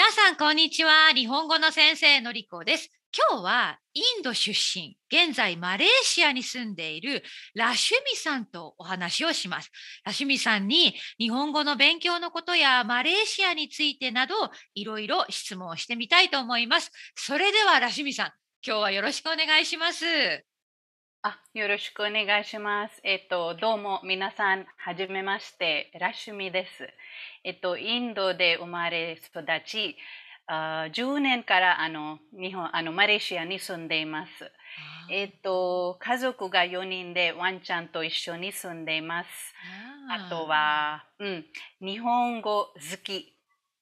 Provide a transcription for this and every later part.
皆さん、こんにちは。日本語の先生のりこです。今日はインド出身、現在マレーシアに住んでいるラシュミさんとお話をします。ラシュミさんに日本語の勉強のことやマレーシアについてなどいろいろ質問をしてみたいと思います。それではラシュミさん、今日はよろしくお願いします。あ、よろしくお願いします。えっと、どうも皆さん、はじめまして、ラシュミです。えっと、インドで生まれ育ち、あ10年からあの日本あのマレーシアに住んでいます。えっと、家族が4人でワンちゃんと一緒に住んでいます。あとは、うん、日本語好き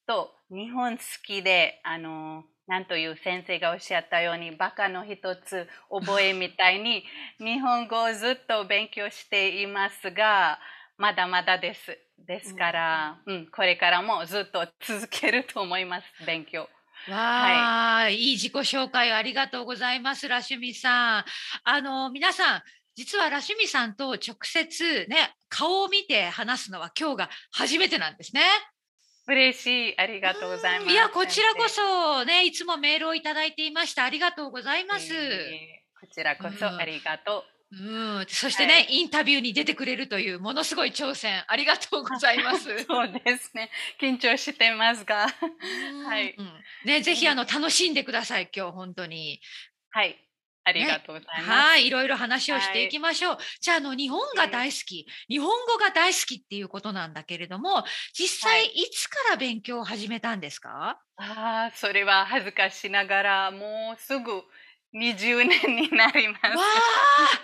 と日本好きで、あの、なんという先生がおっしゃったように、バカの一つ覚えみたいに、日本語をずっと勉強していますが、まだまだです。ですから、うん、これからもずっと続けると思います、勉強。わあ、はい、いい自己紹介ありがとうございます、ラシュミさん。あの、皆さん、実はラシュミさんと直接ね、顔を見て話すのは今日が初めてなんですね。嬉しい。ありがとうございます。いや、こちらこそね、いつもメールをいただいていました。ありがとうございます。えー、こちらこそありがとう。うん、そしてね、はい、インタビューに出てくれるというものすごい挑戦ありがとうございます。そうですね。緊張してますが、はい。ね、ぜひあの楽しんでください。今日本当に。はい。ありがとうございます。ね、はい、いろいろ話をしていきましょう。はい、じゃあ、あの日本が大好き、日本語が大好きっていうことなんだけれども、実際いつから勉強を始めたんですか？ああ、それは恥ずかしながらもうすぐ20年になります。わあ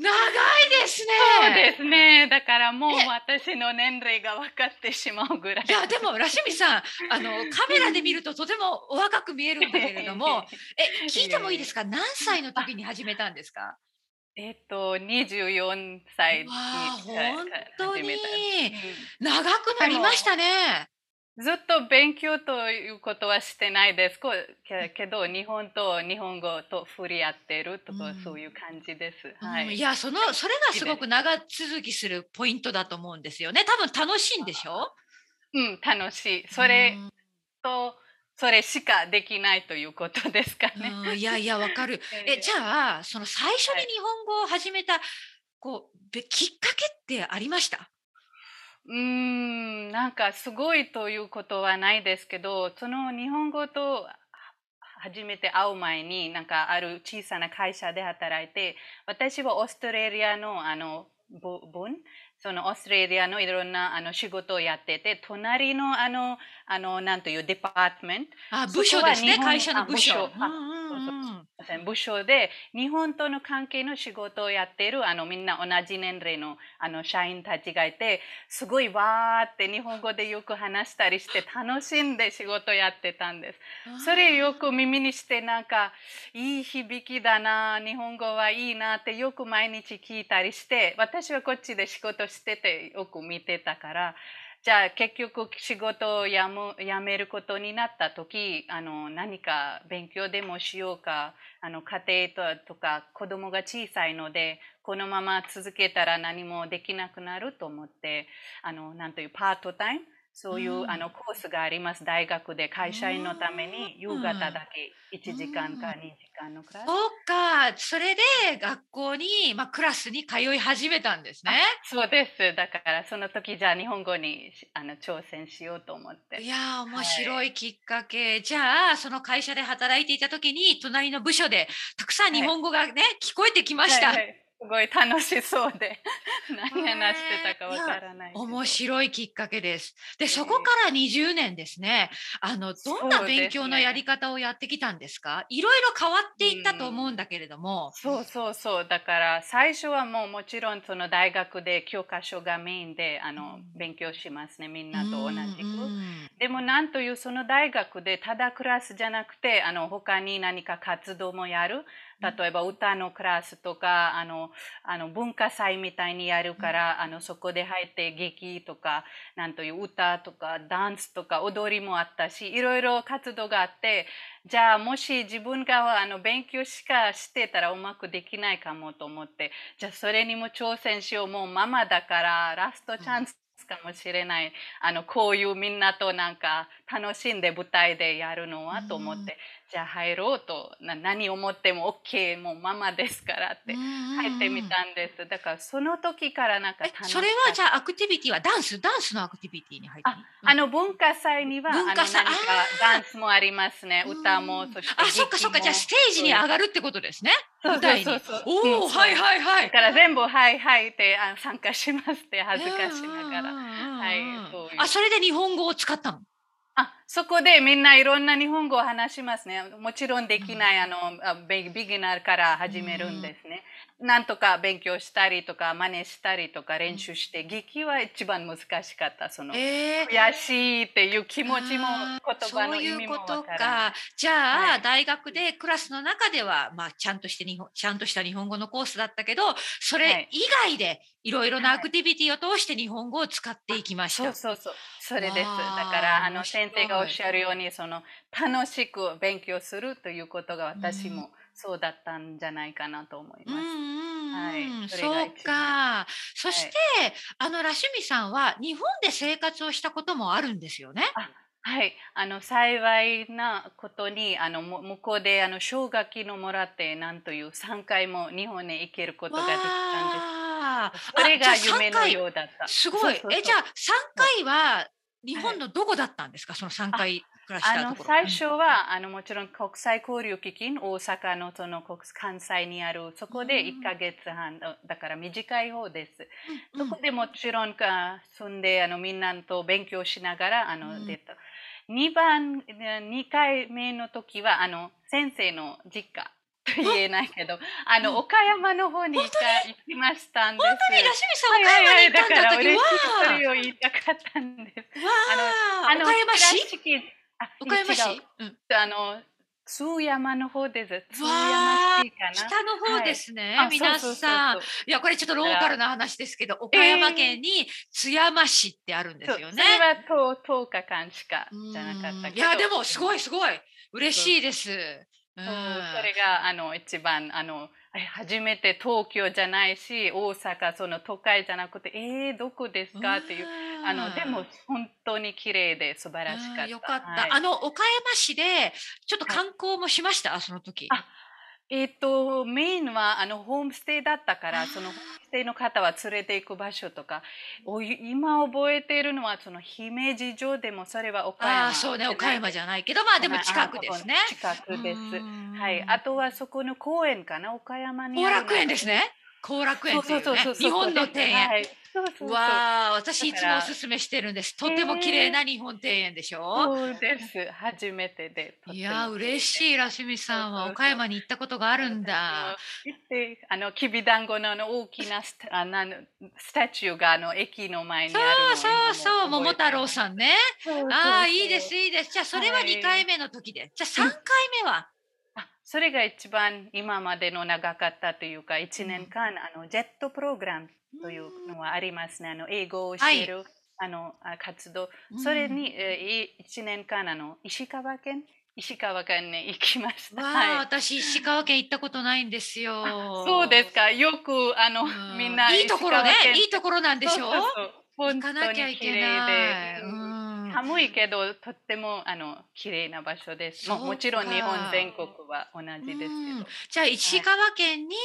長いですね。そうですね。だからもう私の年齢が分かってしまうぐらい。いやでもラシミさんあのカメラで見るととてもお若く見えるんだけれどもえ聞いてもいいですか？何歳の時に始めたんですか？えっと24歳に本当に長くなりましたね。ずっと勉強ということはしてないです。けど日本と日本語と触れ合ってるとか、そういう感じです。はい、いやそのそれがすごく長続きするポイントだと思うんですよね。多分楽しいんでしょ？うん楽しい。それと、それしかできないということですかね。いやいやわかる。えじゃあその最初に日本語を始めた、こうきっかけってありました？うん、なんかすごいということはないですけど、その日本語と初めて会う前に、なんかある小さな会社で働いて、私はオーストラリアのあの分、そのオーストラリアのいろんなあの仕事をやってて、隣のあの、あの、なんというデパートメント。あ、部署ですね、会社の部署。部署で日本との関係の仕事をやっているあのみんな同じ年齢のあの社員たちがいてすごいわーって日本語でよく話したりして楽しんで仕事やってたんです。それよく耳にしてなんかいい響きだな日本語はいいなってよく毎日聞いたりして私はこっちで仕事しててよく見てたからじゃあ結局仕事をやむ辞めることになった時あの何か勉強でもしようかあの家庭とか子供が小さいのでこのまま続けたら何もできなくなると思ってあのなんというパートタイムそういう、うん、あのコースがあります。大学で会社員のために夕方だけ1時間か2時間のクラス。そうか。それで学校に、まあ、クラスに通い始めたんですね。そうです。だからその時じゃあ日本語にあの挑戦しようと思って。いや面白いきっかけ、はい、じゃあその会社で働いていた時に隣の部署でたくさん日本語がね、はい、聞こえてきました。はいはいすごい楽しそうで何話してたかわからない面白いきっかけです。で、そこから20年ですね。あのどんな勉強のやり方をやってきたんですか？いろいろ変わっていったと思うんだけれども。そうそうそう。だから最初はもうもちろんその大学で教科書がメインであの、勉強しますね。みんなと同じく。でもなんというその大学でただクラスじゃなくてあの他に何か活動もやる。例えば歌のクラスとかあのあの文化祭みたいにやるから、あのそこで入って劇とかなんという歌とかダンスとか踊りもあったしいろいろ活動があってじゃあもし自分があの勉強しかしてたらうまくできないかもと思ってじゃあそれにも挑戦しよう。もうママだからラストチャンスかもしれないあのこういうみんなとなんか楽しんで舞台でやるのはと思って、じゃあ入ろうとな何を思っても OK もうママですからって入ってみたんです。だからその時からなんか楽しそれはじゃあアクティビティはダンス？ダンスのアクティビティに入ってああの文化祭には文化祭？ダンスもありますね。歌もそしてあそっかそっか。じゃあステージに上がるってことですね。そう舞台に。そうそうそう。おおうんはいはいはい。だから全部「はいはい」ってあ参加しますって恥ずかしながら。はいあそれで日本語を使ったの？あそこでみんないろんな日本語を話しますね。もちろんできない、あのあビビギナーから始めるんですね。なんとか勉強したりとか真似したりとか練習して、劇は一番難しかった。そのえー悔しいっていう気持ちも言葉の意味もそういうことわからない。か。じゃあ、はい大学でクラスの中では、まあ、ちゃんとして日本、ちゃんとした日本語のコースだったけど、それ以外でいろいろなアクティビティを通して日本語を使っていきました。そうそうそう。それです。だからあの先生がおっしゃるようにその楽しく勉強するということが私うんもそうだったんじゃないかなと思いうんます。はいそれがそう一か。そして、あのラシュミさんは日本で生活をしたこともあるんですよね。はい、あの幸いなことにあのも向こうであの奨学金をもらってなんという3回も日本に行けることができたんです。それが夢のようだった。すごい。え、じゃあ3回は日本のどこだったんですか、その3回暮らしあのたところ。最初は、あのもちろん国際交流基金大阪のその国関西にあるそこで1ヶ月半、だから短い方です。うんそこでもちろんか住んであのみんなと勉強しながらあの、うん。出た。2番2回目の時はあの先生の実家と言えないけどあの、うん岡山の方に行きましたんです。本当にラシミさん、はい岡山に行ったんだったはそれを言いたかったんです。あ、わあ、岡山市？岡山市？あの津山の方です。津わあ山市かな。北の方ですね、あ皆そうそうそうさん。いや、これちょっとローカルな話ですけど、岡山県に津山市ってあるんですよね。それは 10, 10日間しかじゃなかったいや、でもすごい。いすごい。嬉しいです。うん。それがあの一番あのえ初めて東京じゃないし大阪その都会じゃなくてえー、どこですか？っていうあのでも本当に綺麗で素晴らしかった。うんよかった、はい。あの岡山市でちょっと観光もしました、その時。あえっ、とメインはあのホームステイだったからそのホームステイの方は連れて行く場所とかお今覚えているのはその姫路城でもそれは岡山ああそうね岡山じゃないけどまあでも近くですね。近くです。うんはい、あとはそこの公園かな？岡山に後楽園ですね。後楽園っていうね日本の庭園。はい、わあ私いつもおすすめしてるんです。とても綺麗な日本庭園でしょ？そうです初めてでいや嬉しいラシミさんは岡山に行ったことがあるんだ。行ってあのきびだんごの大きなスタ あのスタチューがあの駅の前にそうそうそう桃太郎んさんね。ああいいですいいです。じゃあそれははい2回目の時で。じゃあ3回目は？あそれが一番今までの長かったというか1年間、あのジェットプログラムというのはありますね。あの英語を教える、あのあ活動。それに、えー、1年間あの石川県？石川県に行きました。わあ、はい。私石川県行ったことないんですよ。そうですか。よくあの、うん。みんないいところね。いいところなんでしょ？そうそうそう。行本かなきゃいけない。寒いけどとってもあの綺麗な場所です。ももちろん日本全国は同じですけうんど。じゃあ石川県に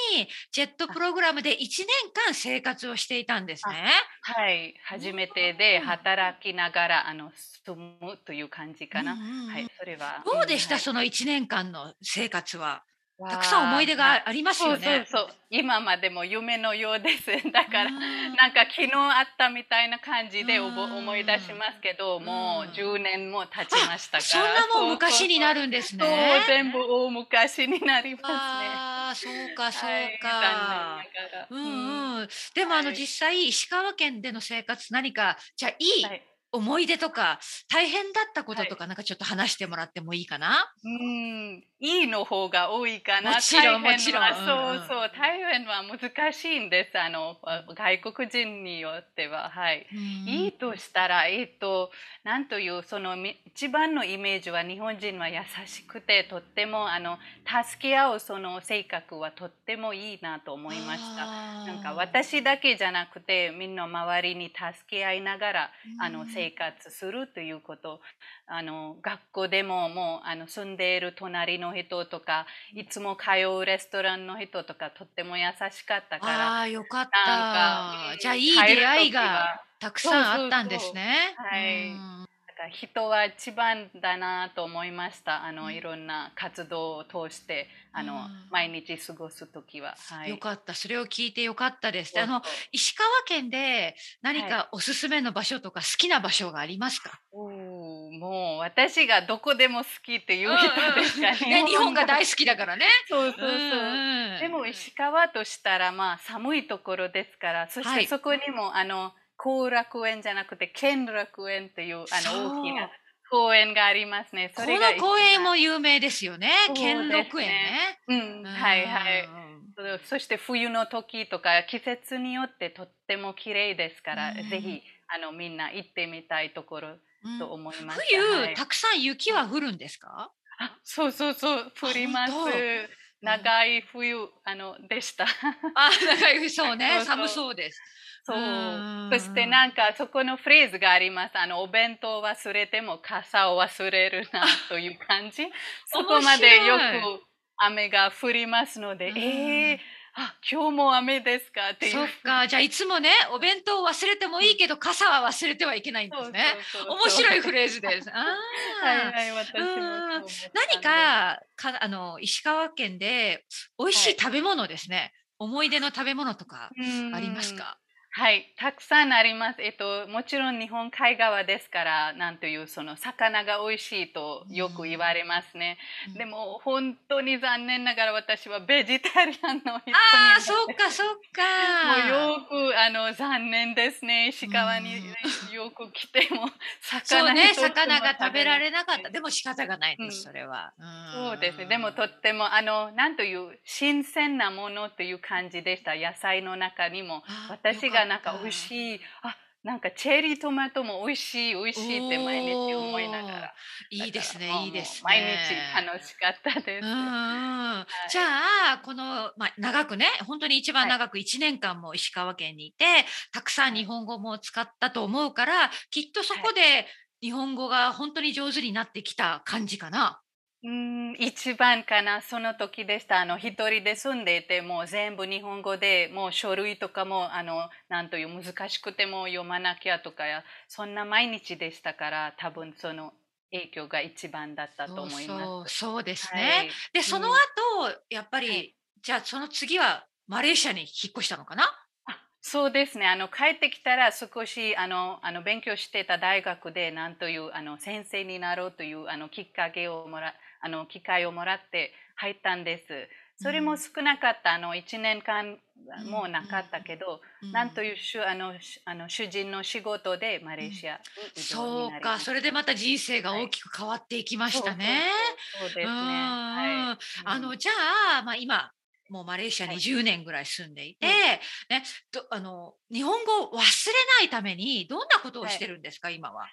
ジェットプログラムで1年間生活をしていたんですね。はい、初めてで働きながらあの住むという感じかな。はい、それは。どうでした、んその1年間の生活は。はいたくさん思い出がありますよね。そうそうそう。今までも夢のようです。だから。うんなんか昨日あったみたいな感じで思い出しますけど、もううん10年も経ちましたから。そんなもん昔になるるんですそうね。全部大昔になりますね。ああ、そうか、そうはいか。残念ながらうんうん。でもあのはい実際石川県での生活何かじゃあいいはい思い出とか大変だったこととか、なんかちょっと話してもらってもいいかな？うん、いいの方が多いかな。もちろんもちろんそうそう、大変は難しいんです。あの、外国人によっては。はい。いいとしたら、えっと、なんという、そのみ一番のイメージは日本人は優しくて、とっても、あの、助け合うその性格はとってもいいなと思いました。なんか私だけじゃなくて、みんな周りに助け合いながら、あの、生活するということ。あの、学校でももう、あの、住んでいる隣の人とか、いつも通うレストランの人とか、とっても優しかったから、ああよかった。じゃあいい出会いがはたくさんあったんですね。はいうんか人は一番だなと思いました。あの、うんいろんな活動を通して、あの、うん毎日過ごすときは。はい。よかった。それを聞いてよかったです。あの石川県で何はかおすすめの場所とか好きな場所がありますか？おーもう私がどこでも好きっていう人ですかね。ね日本が大好きだからね。そうそうそう。うんでも石川としたらまあ寒いところですから、そしはいてそこにもあの後楽園じゃなくて兼楽園というあの大きな公園がありますね。こそれがの公園も有名ですよね。兼六園ね。うん、はいはい。うんそして冬の時とか季節によってとっても綺麗ですから、うんぜひあのみんな行ってみたいところうんと思います。冬、はいたくさん雪は降るんですか？あそうそうそう降ります。長い冬あのでした。あ、長いそうね。そうそう寒そうです。そううんそしてなんかそこのフレーズがあります。あのお弁当忘れても傘を忘れるなという感じ。そこまでよく雨が降りますので、うんえー、あ今日も雨ですか？っていう。そっか、じゃあいつもね、お弁当を忘れてもいいけど、傘は忘れてはいけないんですね。面白いフレーズです。あー。はいはい、私何かかあの石川県で美味しい。食べ物ですね、思い出の食べ物とかありますか？はい、たくさんあります。えっと、もちろん日本海側ですから、なんというその魚が美味しいとよく言われますね。うんでも本当に残念ながら私はベジタリアンの人にああそうかそうもかうよくあの残念ですね。石川によく来てもそうね魚が食べられななかったでも仕方がないです、うんそれはそうですね。でもとってもあのなんという新鮮なものという感じでした。野菜の中にもあ私がなんか美味しい。あなんかチェリートマトも美味しい美味しいって毎日思いながら。いいですねいいですね。毎日楽しかったです。うんうんい。じゃあこの、まあ、長くね本当に一番長く1年間も石川県にいて、たくさん日本語も使ったと思うからきっとそこで日本語が本当に上手になってきた感じかな。うん一番かな。その時でした。あの一人で住んでいてもう全部日本語でもう書類とかもあのなんという難しくても読まなきゃとかやそんな毎日でしたから多分その影響が一番だったと思います。そうですね。はい。でその後、やっぱり、はい。じゃあその次はマレーシアに引っ越したのかな？あそうですね。あの帰ってきたら少しあのあの勉強してた大学でなんというあの先生になろうというあのきっかけをもらあの機会をもらって入ったんです。それも少なかった、あの1年間もうなかったけど、なんといういうしゅあのしあの主人の仕事でマレーシアに移動そうか。それでまた人生が大きく変わっていきましたね。そうそうですね。うん。はいあのじゃあ、まあ、今もうマレーシアにはい。10年ぐらい住んでいて、うん。ね、どあの日本語を忘れないためにどんなことをしてるんですか、今は。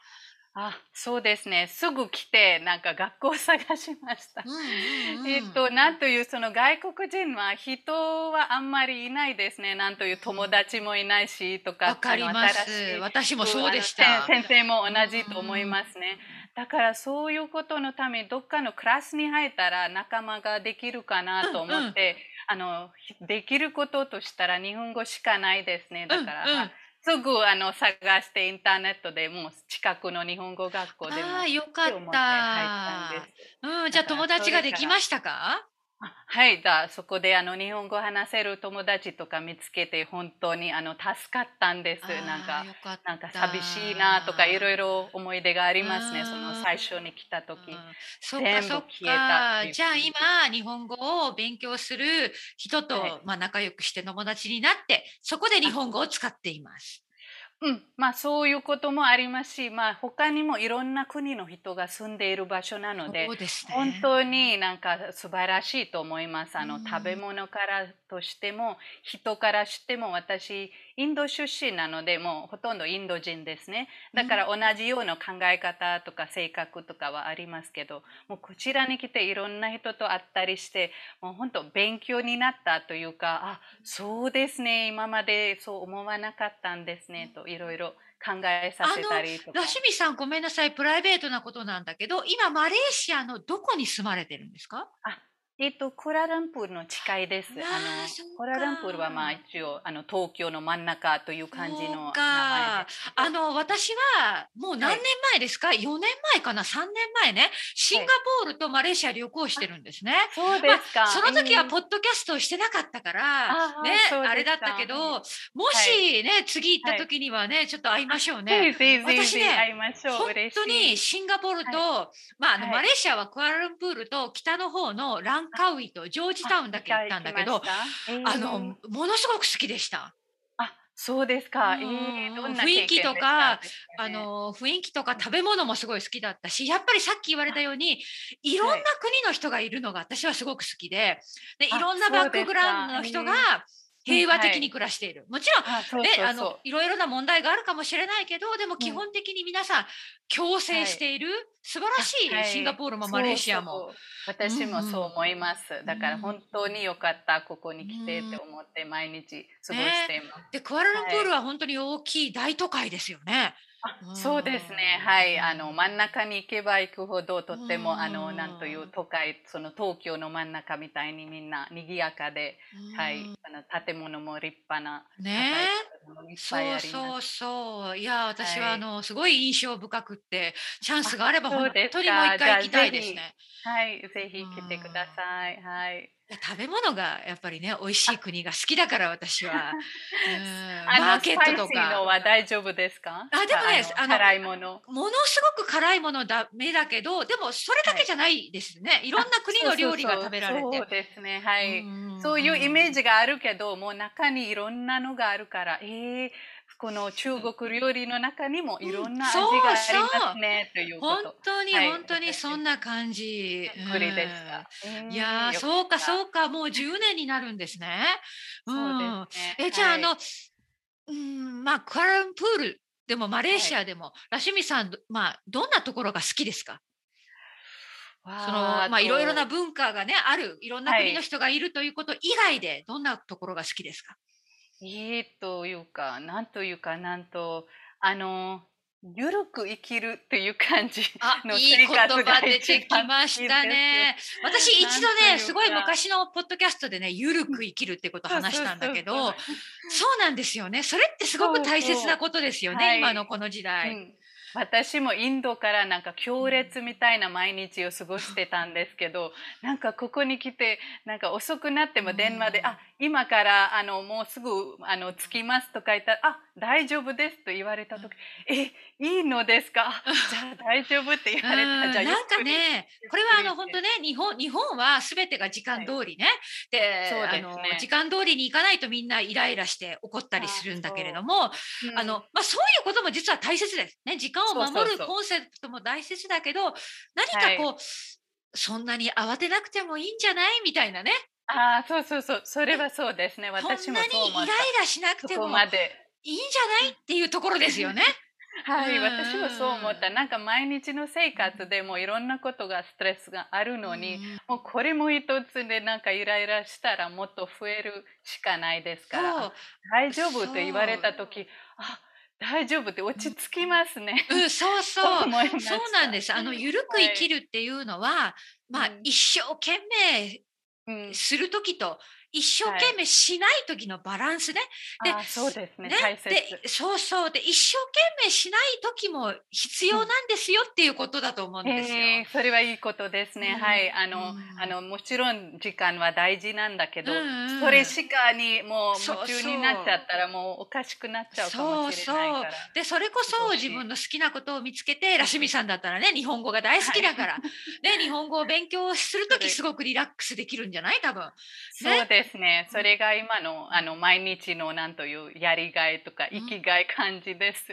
あそうですね。すぐ来てなんか学校を探しました。えっと、なんというその外国人は人はあんまりいないですね。なんという友達もいないしとか。わかります私もそうでした先先生も同じと思いますね。だからそういうことのためにどっかのクラスに入ったら仲間ができるかなと思って、あのできることとしたら日本語しかないですね。だから、うんうんすぐあの探してインターネットでもう近くの日本語学校でもああよかった。うん、じゃあ友達ができましたか？あはい、だそこであの日本語話せる友達とか見つけて本当にあの助かったんです。なんあかなんか寂しいなとかいろいろ思い出がありますね。うんその最初に来た時全部消えたっていうかじゃあ今日本語を勉強する人と、はいまあ、仲良くして友達になってそこで日本語を使っています。うん、まあそういうこともありますし、まあ他にもいろんな国の人が住んでいる場所なのでね。本当になんか素晴らしいと思います。あの、うん食べ物からとしても、人からしても、私、インド出身なので、もうほとんどインド人ですね。だから同じような考え方とか性格とかはありますけど、もうこちらに来ていろんな人と会ったりして、もう本当勉強になったというか、あ、そうですね、今までそう思わなかったんですね、といろいろ考えさせたりとか。ラシミさんごめんなさいプライベートなことなんだけど今マレーシアのどこに住まれてるんですか？えっと、クアラルンプールの近いです。あのそうかクアラルンプールはまあ一応あの東京の真ん中という感じの名前かです。あの私はもう何年前ですか、4年前かな？3年前ねシンガポールとマレーシア旅行してるんですね。そうですか。その時はえーポッドキャストをしてなかったから、ねあれだったけどもしね、次行った時にはねちょっと会いましょうね。私ねひ会いましょう。本嬉しい。当にシンガポールと、まああのはいマレーシアはクアラルンプールと北の方のランカウイとジョージタウンだけ行ったんだけど、あのものすごく好きでした。あ、そうですか。うん。えーどんな雰囲気とかあ、の雰囲気とか食べ物もすごい好きだったしやっぱりさっき言われたようにいろんな国の人がいるのが私はすごく好きででいあろんなバックグラウンドの人が平和的に暮らしている。もちろんね、あのいろいろな問題があるかもしれないけどでも基本的に皆さん共生している、素晴らしい、はいシンガポールもマレーシアも。私もそう思います。だから本当に良かった、ここに来てって思って毎日過ごしています。でクアラルンプールは本当に大きい大都会ですよね。あそうですね。はい。あの、真ん中に行けば行くほど、とってうんも、あの、なんという都会、その東京の真ん中みたいにみんな賑やかで、はい。あの建物も立派な。ねそうそ。うそういや私ははいあのすごい印象深くってチャンスがあれば本当にもう一回行きたいですね。はい。ぜひ来てください。はい。食べ物がやっぱりね美味しい国が好きだから私は。うんマーケットとか。は大丈夫ですか？あでもねあの辛いもの。ものすごく辛いものダメだけどでもそれだけじゃないですね、い、ろんな国の料理が食べられてそうですね。はい。うんそういうイメージがあるけど、もう中にいろんなのがあるから、えー、この中国料理の中にもいろんな味がありますね、というこ本と。当にはい本当にそんな感じ。うんいやーそうかう。そうかもう10年になるんですね。そうですね。えじゃあ、はいあのうんまあクアラルンプールでもマレーシアでも、ラシミさんまあどんなところが好きですか？そのまあいろいろなと文化がねあるいろんな国の人がいるということ以外でどんなところが好きですか、いいというか、なんというか、なんと、あの、ゆるく生きるという感じのあいい言生活が葉出てきましたね。私一度ねすごい昔のポッドキャストでねゆるく生きるってことを話したんだけどそうそうそうなんですよね。それってすごく大切なことですよねはい。今のこの時そう代。うん。私もインドからなんか強烈みたいな毎日を過ごしてたんですけど、なんかここに来て、なんか遅くなっても電話で、うん。あ、今からあのもうすぐあの着きますとか言ったら、あ、大丈夫ですと言われた時、え、いいのですか？あじゃあ大丈夫って言われた。じゃあうんなんかねこれはあの本当ね、ね日本日本は全てが時間通りね、でそうですね。あの時間通りに行かないとみんなイライラして怒ったりするんだけれどもうん。あの、まあ、そういうことも実は大切です。ね、時間を守るそうそうそう。コンセプトも大切だけど、何かこう、そんなに慌てなくてもいいんじゃない？みたいなね。ああ、そうそうそう、それはそうですね。そ私んなにイもそう思っライた。ラしなくそこてもまで。いいんじゃないっていうところですよね。はい、うん私もそう思った。なんか毎日の生活でもいろんなことがストレスがあるのに、うんもうこれも一つでなんかイライラしたらもっと増えるしかないですから、そう大丈夫って言われた時、あ、大丈夫って落ち着きますね。うん、そうそう。そ う思いそうなんです。あの、ゆるく生きるっていうのは、まあうん、一生懸命する時と、一生懸命しない時のバランスね。であそうですね。ね。大切。でそうそう。で一生懸命しない時も必要なんですよっていうことだと思うんですよ。えーそれはいいことですね。うん。はい、あの、うん。あのもちろん時間は大事なんだけど、うんうんそれしかにもうそう夢中になっちゃったらもうおかしくなっちゃうかもしれないから。でそれこそ自分の好きなことを見つけてラシミさんだったらね日本語が大好きだから、ね、日本語を勉強する時すごくリラックスできるんじゃない？多分。そうでですね。それが今のあの毎日のなんというやりがいとか生きがい感じです。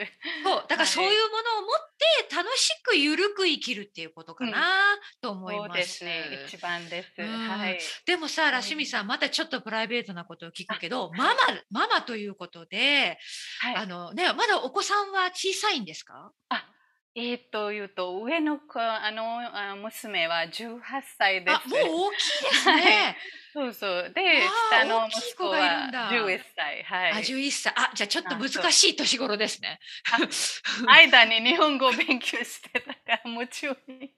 そうだからそういうものを持って楽しくゆるく生きるっていうことかなと思いそうま。ですすね。一番です。うんはい。でもさ、いラシミさん、またちょっとプライベートなことを聞くけど、ママ、ママということで、はいあのね、まだお子さんは小さいんですか？あ、えー、というと上の子あのあ娘は18歳です。あ、もう大きいですね。そうそう。で下の息子はだ11歳。はい。あ、11歳。あ、じゃあちょっと難しい年頃ですね。間に日本語を勉強してたから夢中に。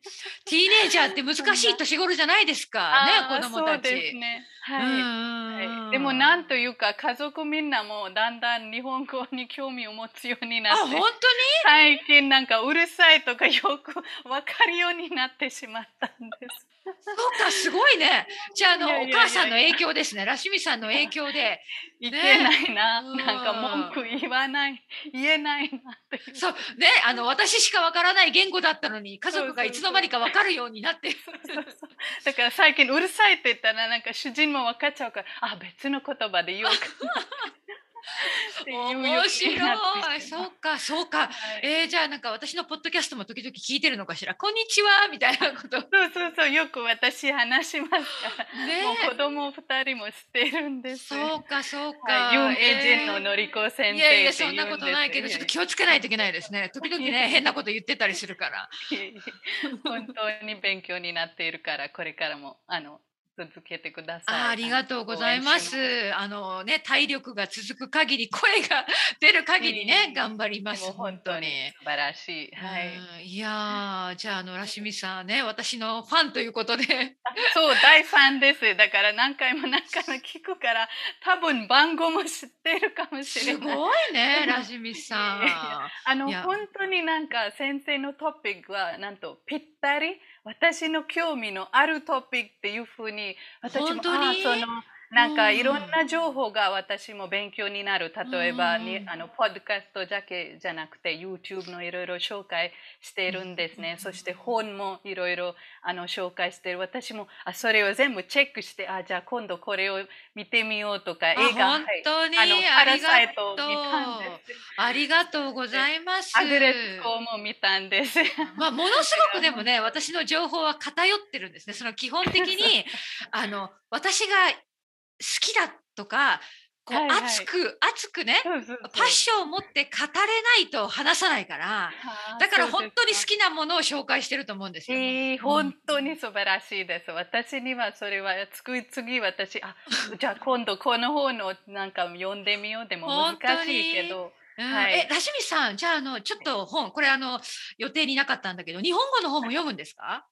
ティーネイジャーって難しい年頃じゃないですか。ね、子供たち。そうですね。はい。はい、でもなんというか家族みんなもだんだん日本語に興味を持つようになあ、って本最近なんかうるさいとかよくわかるようになってしまったんです。そうか、すごいね。じゃあ、あの、お母さんの影響ですね。ラシミさんの影響で。いけないな、ねなんか文句言わない、言えないな。そう、ね、あの、私しかわからない言語だったのに、家族がいつの間にかわかるようになって。だから最近うるさいって言ったらなんか主人も分かっちゃうからあ別の言葉で言おうか 面白い。そうか、そうか。はいえー、じゃあなんか私のポッドキャストも時々聞いてるのかしら？こんにちはみたいなこと。ね そうそうそうよく私話しますから、もう子供二人も知ってるんです。そうか、そうか。はい、有名人のえーのりこ先生いやいや、そんなことないけど、ちょっと気をつけないといけないですね。時々ね、変なこと言ってたりするから。本当に勉強になっているからこれからもあの続けてください。あーありがとうございます。あのね、体力が続く限り、声が出る限りね、うん頑張りま。ます本当に素晴らしい。はい。うんいやーじゃああのラシミさんね私のファンということで そう大ファンです。だから何回も何回も聞くから多分番号も知ってるかもしれすない。ごいね ラシミさん。あの本当になんか先生のトピックはなんとぴったり私の興味のあるトピックっていうふうに私も本当に？そのなんかうん。いろんな情報が私も勉強になる。例えばにうん。あのポッドキャストだけじゃなくて YouTube のいろいろ紹介しているんですね、そして本もいろいろあの紹介している。私もあそれを全部チェックしてあじゃあ今度これを見てみようとか映画本当にはいあのパラサイトをがとう見たんです。ありがとうございます。アグレッコも見たんです。まあ、ものすごくでもね私の情報は偏ってるんですね。その基本的に あの私が好きだとかこう、はいはい。熱く熱くねパッションを持って語れないと話さないからだから本当に好きなものを紹介してると思うんですよ。えー本当に素晴らしいです。私にはそれは次次私。あじゃあ今度この本をなんか読んでみようでも難しいけど。うん。はい。えラシミさんじゃああのちょっと本これあの予定になかったんだけど日本語の本も読むんですか？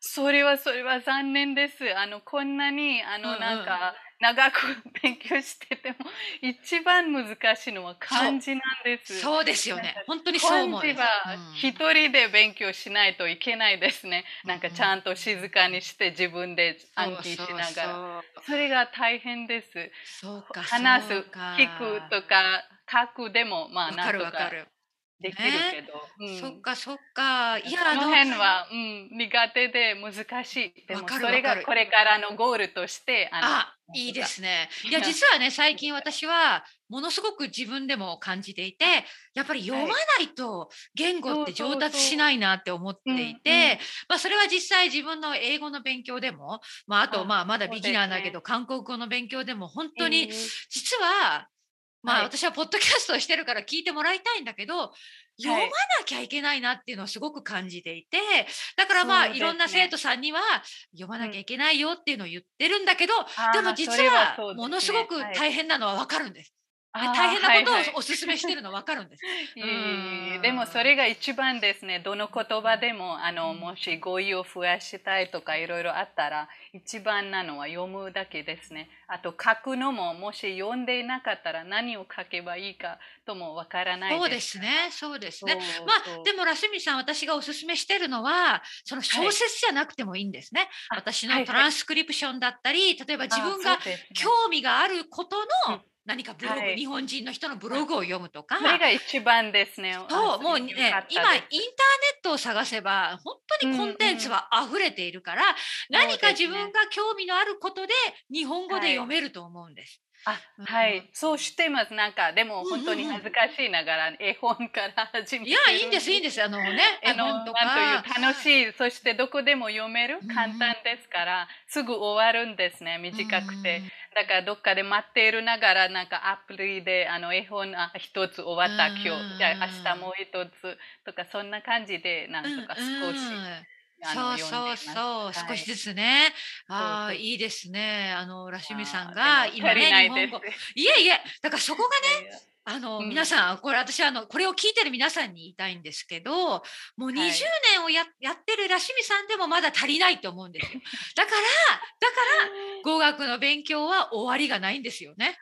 それはそれは残念です。あのこんなにあのうんうん。なんか長く勉強してても一番難しいのは漢字なんです。そうですよね本当にそう思う漢字は一人で勉強しないといけないですね。なんかちゃんと静かにして自分で暗記しながら。らそれが大変です。そうか話す、聞くとか書くでもまあなんとかるわかる、できるけど、うんそっかそっか。いやあそのの辺は、うん、苦手で難しい。でわもそれがこれからのゴールとしてあのいいですね。いや実はね最近私はものすごく自分でも感じていてやっぱり読まないと言語って上達しないなって思っていてまあそれは実際自分の英語の勉強でもまああとあまあまだビギナーだけど韓国語の勉強でも本当えにー実はまあはい。私はポッドキャストをしてるから聞いてもらいたいんだけど読まなきゃいけないなっていうのをすごく感じていてだからまあね。いろんな生徒さんには読まなきゃいけないよっていうのを言ってるんだけどあーでも実はものすごくはい大変なのは分かるんです。大変なことをはいはいお勧めしてるの分かるんです。でもそれが一番ですね。どの言葉でもあのもし語彙を増やしたいとかいろいろあったら一番なのは読むだけですね。あと書くのももし読んでいなかったら何を書けばいいかともわからないです。そうですね、そうですね。まあでもラスミさん私がおすすめしてるのはその小説じゃなくてもいいんですね。はいはいのトランスクリプションだったり例えば自分が興味があることの何かブログ、はい日本人の人のブログを読むとか。それが一番ですね。そう、もうね、今インターネットを探せば、本当にコンテンツは溢れているから、何か自分が興味のあることで日本語で読めると思うんです。あうんはい、そうしてます。なんか、でもうんうんうん本当に恥ずかしいながら、絵本から始めていや、いいんです、いいんでです。あのね、絵あの本とか。なんという楽しい、そしてどこでも読めるうん、簡単ですから、すぐ終わるんですね、短くて。うんだからどっかで待っているながら、なんかアプリであの絵本あ一つ終わった、うん今日、じゃあ明日もう一つとか、そんな感じで、なんとか少し、そうそうそう、少しはいずつね。ああ、いいですね。あの、ラシミさんあが今ね、日本語。いえいえ、だからそこがね、ね、あの、うん皆さん、これ私あの、これを聞いてる皆さんに言いたいんですけど、もう20年をや,、やってるラシミさんでもまだ足りないと思うんですよ。だから、だから、語学の勉強は終わりがないんですよね。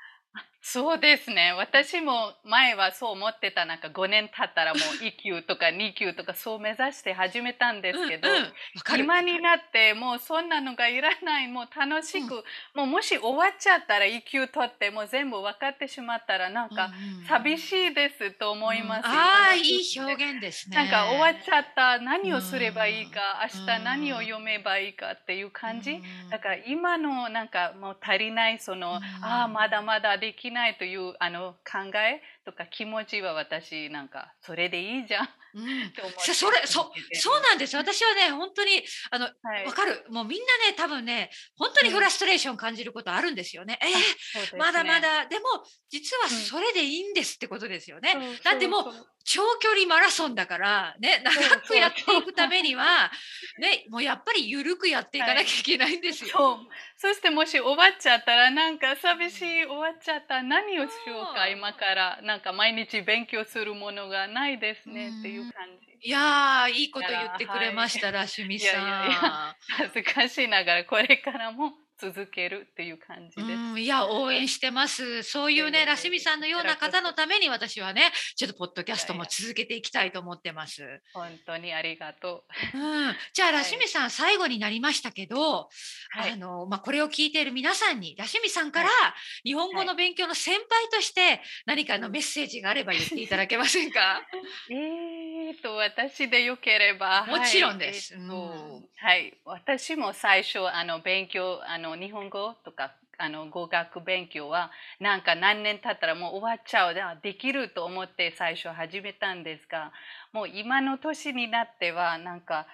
そうですね。私も前はそう思ってた。なんか5年経ったらもう1級とか2級とかそう目指して始めたんですけど、うんうん。今になってもうそんなのがいらない。もう楽しく、もうもし終わっちゃったら1級取ってもう全部分かってしまったらなんか寂いしいですと思います。ああ、今のいい表現ですね。なんか終わっちゃった何をすればいいか、うん明日何を読めばいいかっていう感じ、うんだから今のなんかもう足りないその、うんああまだまだできないないというあの考えとか気持ちは私なんかそれでいいじゃん。うん。そそれそそうなんです私はね本当にあのはい。わかる。もうみんなね多分ね本当にフラストレーション感じることあるんですよね。えーそうですね。まだまだ。でも実はうん。それでいいんですってことですよね。そうだってもう長距離マラソンだからね長くやっていくためにはねもうやっぱり緩くやっていかなきゃいけないんですよ。そう。そしてもし終わっちゃったらなんか寂しい終わっちゃった。何をしようか今から。なんか毎日勉強するものがないですねっていう感じ。いやーいいこと言ってくれました、ラシミさん。いやいや恥ずかしいながらこれからも続けるっていう感じです。うん、いや応援してます。そういうね、ラシミさんのような方のために私はね、ちょっとポッドキャストも続けていきたいと思ってます。本当にありがとう。うん、じゃあ、はいラシミさん、最後になりましたけど、はいあのまあ、これを聞いている皆さんに、ラシミさんからは日本語の勉強の先輩として何かのメッセージがあれば言っていただけませんか？えーと私でよければもちろんです。はい,えーとうん。はい。私も最初あの勉強あの日本語とかあの語学勉強はなんか何年経ったらもう終わっちゃうあできると思って最初始めたんですがもう今の年になってはなんか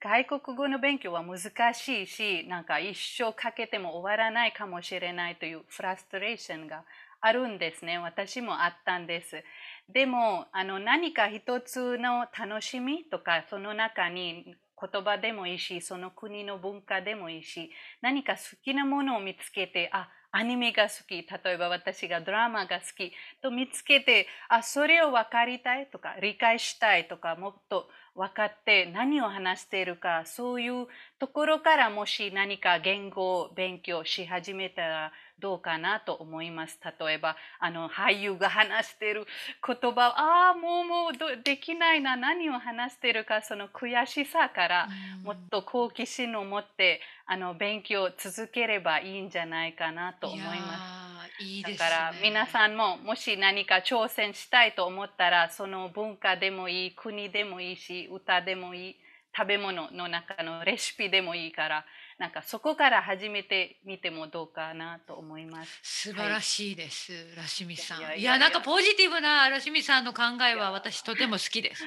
外国語の勉強は難しいしなんか一生かけても終わらないかもしれないというフラストレーションがあるんですね。私もあったんですでもあの何か一つの楽しみとかその中に言葉でもいいしその国の文化でもいいし何か好きなものを見つけてあアニメが好き例えば私がドラマが好きと見つけてあそれを分かりたいとか理解したいとかもっと分かって何を話しているかそういうところからもし何か言語を勉強し始めたらどうかなと思います。例えばあの俳優が話している言葉ああもうもうどできないな何を話しているかその悔しさからもっと好奇心を持ってあの勉強を続ければいいんじゃないかなと思います。す。いいねだから皆さんももし何か挑戦したいと思ったらその文化でもいい国でもいいし歌でもいい食べ物の中のレシピでもいいからなんかそこから始めてみてもどうかなと思います。素晴らしいです、ラシミさん。い。やいやなんかポジティブなラシミさんの考えは私とても好きです。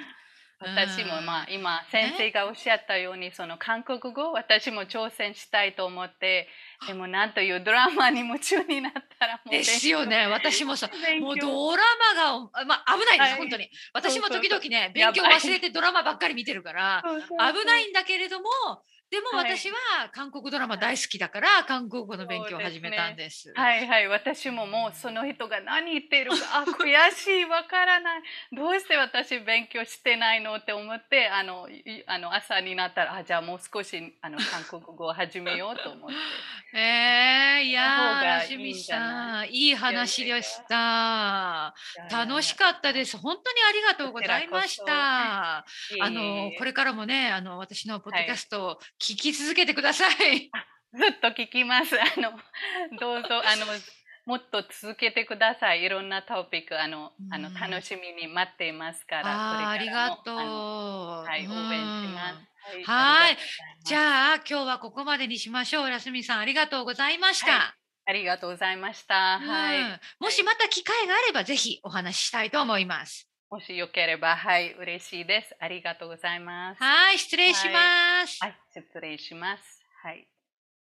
私もまあうん今先生がおっしゃったようにその韓国語私も挑戦したいと思ってでもなんというドラマに夢中になったらもうですよね。私もさ、もうドラマが、まあ危ないです、はい。本当に。私も時々ね、勉強忘れてドラマばっかり見てるから、危ないんだけれども、でもはい。私は韓国ドラマ大好きだから、韓国語の勉強を始めたんです。はいはい。私ももうその人が何言ってるかあ 悔しいわからない。どうして私勉強してないのって思ってあのいあの朝になったらあじゃあもう少しあの韓国語を始めようと思って。えー、いやー、その方がラシミいい？んじゃさ、なんいい話でした。楽しかったです。本当にありがとうございました。あのこれれからもね、あの私のポッドキャストを聞き続けてください。ずっと聞きます あのどうぞあのもっと続けてください。いろんなトピック、あの、あのうん楽しみに待っていますから、あーありがとう。はい、応援します。はいはいじゃあ今日はここまでにしましょう。ラスミさんありがとうございました。はありがとうございました。うんはい。もしまた機会があればぜひお話ししたいと思います。もしよければ、はい、嬉しいです。ありがとうございます。はい、失礼します。はい、失礼します。はい。